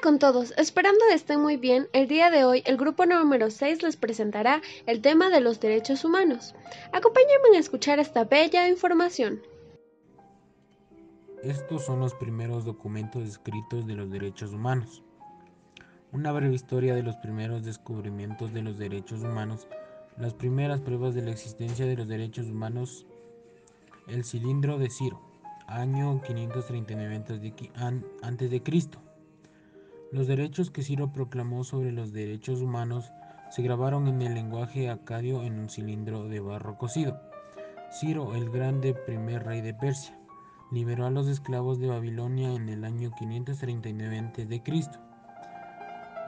con todos, esperando estén muy bien, el día de hoy el grupo número 6 les presentará el tema de los derechos humanos. Acompáñenme a escuchar esta bella información. Estos son los primeros documentos escritos de los derechos humanos. Una breve historia de los primeros descubrimientos de los derechos humanos, las primeras pruebas de la existencia de los derechos humanos, el cilindro de Ciro, año 539 a.C. Los derechos que Ciro proclamó sobre los derechos humanos se grabaron en el lenguaje acadio en un cilindro de barro cocido. Ciro, el grande primer rey de Persia, liberó a los esclavos de Babilonia en el año 539 a.C.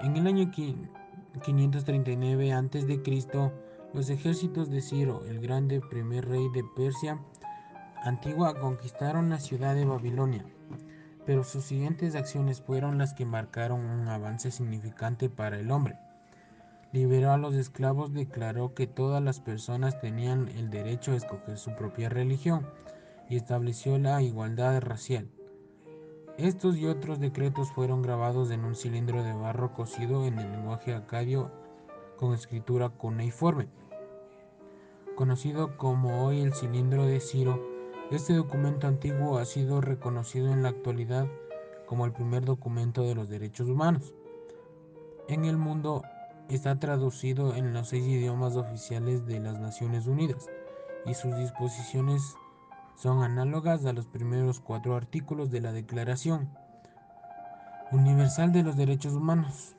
En el año 539 a.C., los ejércitos de Ciro, el grande primer rey de Persia antigua, conquistaron la ciudad de Babilonia pero sus siguientes acciones fueron las que marcaron un avance significante para el hombre. Liberó a los esclavos, declaró que todas las personas tenían el derecho a escoger su propia religión y estableció la igualdad racial. Estos y otros decretos fueron grabados en un cilindro de barro cocido en el lenguaje acadio con escritura cuneiforme, conocido como hoy el cilindro de Ciro este documento antiguo ha sido reconocido en la actualidad como el primer documento de los derechos humanos. En el mundo está traducido en los seis idiomas oficiales de las Naciones Unidas y sus disposiciones son análogas a los primeros cuatro artículos de la Declaración Universal de los Derechos Humanos.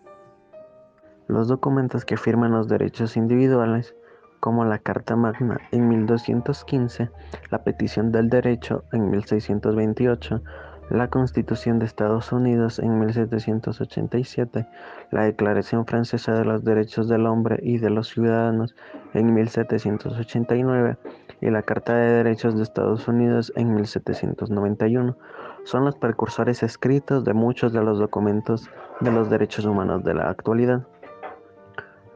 Los documentos que firman los derechos individuales como la Carta Magna en 1215, la Petición del Derecho en 1628, la Constitución de Estados Unidos en 1787, la Declaración Francesa de los Derechos del Hombre y de los Ciudadanos en 1789 y la Carta de Derechos de Estados Unidos en 1791 son los precursores escritos de muchos de los documentos de los derechos humanos de la actualidad.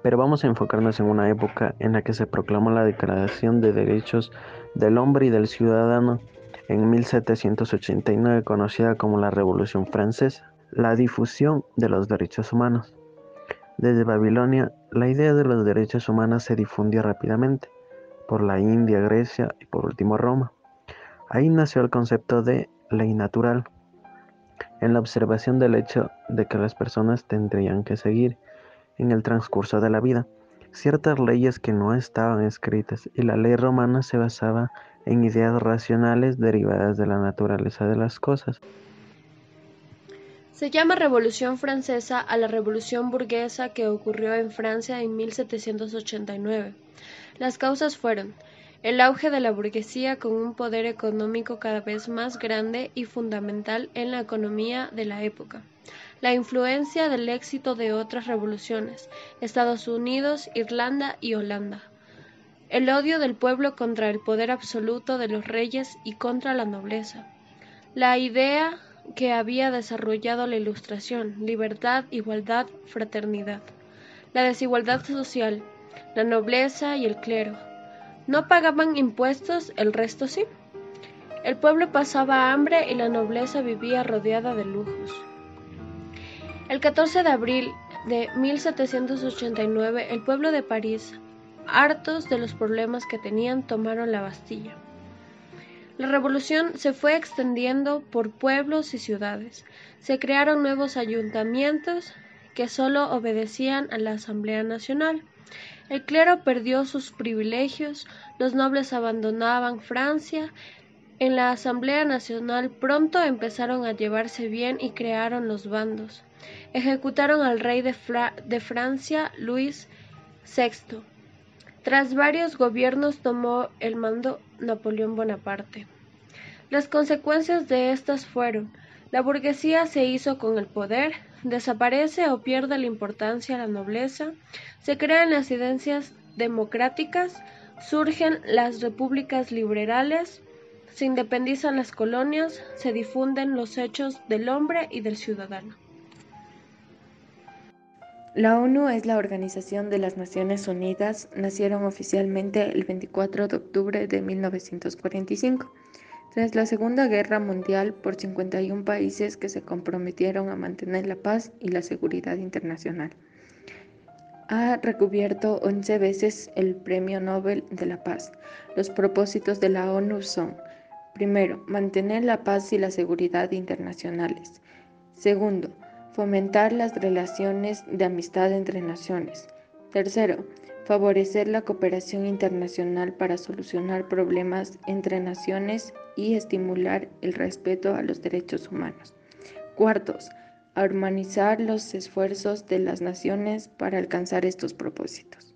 Pero vamos a enfocarnos en una época en la que se proclamó la Declaración de Derechos del Hombre y del Ciudadano en 1789, conocida como la Revolución Francesa, la difusión de los derechos humanos. Desde Babilonia, la idea de los derechos humanos se difundió rápidamente por la India, Grecia y por último Roma. Ahí nació el concepto de ley natural, en la observación del hecho de que las personas tendrían que seguir en el transcurso de la vida ciertas leyes que no estaban escritas y la ley romana se basaba en ideas racionales derivadas de la naturaleza de las cosas. Se llama Revolución Francesa a la Revolución Burguesa que ocurrió en Francia en 1789. Las causas fueron el auge de la burguesía con un poder económico cada vez más grande y fundamental en la economía de la época. La influencia del éxito de otras revoluciones, Estados Unidos, Irlanda y Holanda, el odio del pueblo contra el poder absoluto de los reyes y contra la nobleza, la idea que había desarrollado la Ilustración, libertad, igualdad, fraternidad, la desigualdad social, la nobleza y el clero. No pagaban impuestos, el resto sí. El pueblo pasaba hambre y la nobleza vivía rodeada de lujos. El 14 de abril de 1789, el pueblo de París, hartos de los problemas que tenían, tomaron la Bastilla. La revolución se fue extendiendo por pueblos y ciudades. Se crearon nuevos ayuntamientos que solo obedecían a la Asamblea Nacional. El clero perdió sus privilegios, los nobles abandonaban Francia. En la Asamblea Nacional pronto empezaron a llevarse bien y crearon los bandos ejecutaron al rey de, Francia, Luis VI. Tras varios gobiernos tomó el mando Napoleón Bonaparte. Las consecuencias de estas fueron la burguesía se hizo con el poder, desaparece o pierde la importancia la nobleza, se crean las idencias democráticas, surgen las repúblicas liberales, se independizan las colonias, se difunden los hechos del hombre y del ciudadano. La ONU es la Organización de las Naciones Unidas. Nacieron oficialmente el 24 de octubre de 1945. Tras la Segunda Guerra Mundial, por 51 países que se comprometieron a mantener la paz y la seguridad internacional. Ha recubierto 11 veces el Premio Nobel de la Paz. Los propósitos de la ONU son, primero, mantener la paz y la seguridad internacionales. Segundo, fomentar las relaciones de amistad entre naciones. Tercero, favorecer la cooperación internacional para solucionar problemas entre naciones y estimular el respeto a los derechos humanos. Cuartos, armonizar los esfuerzos de las naciones para alcanzar estos propósitos.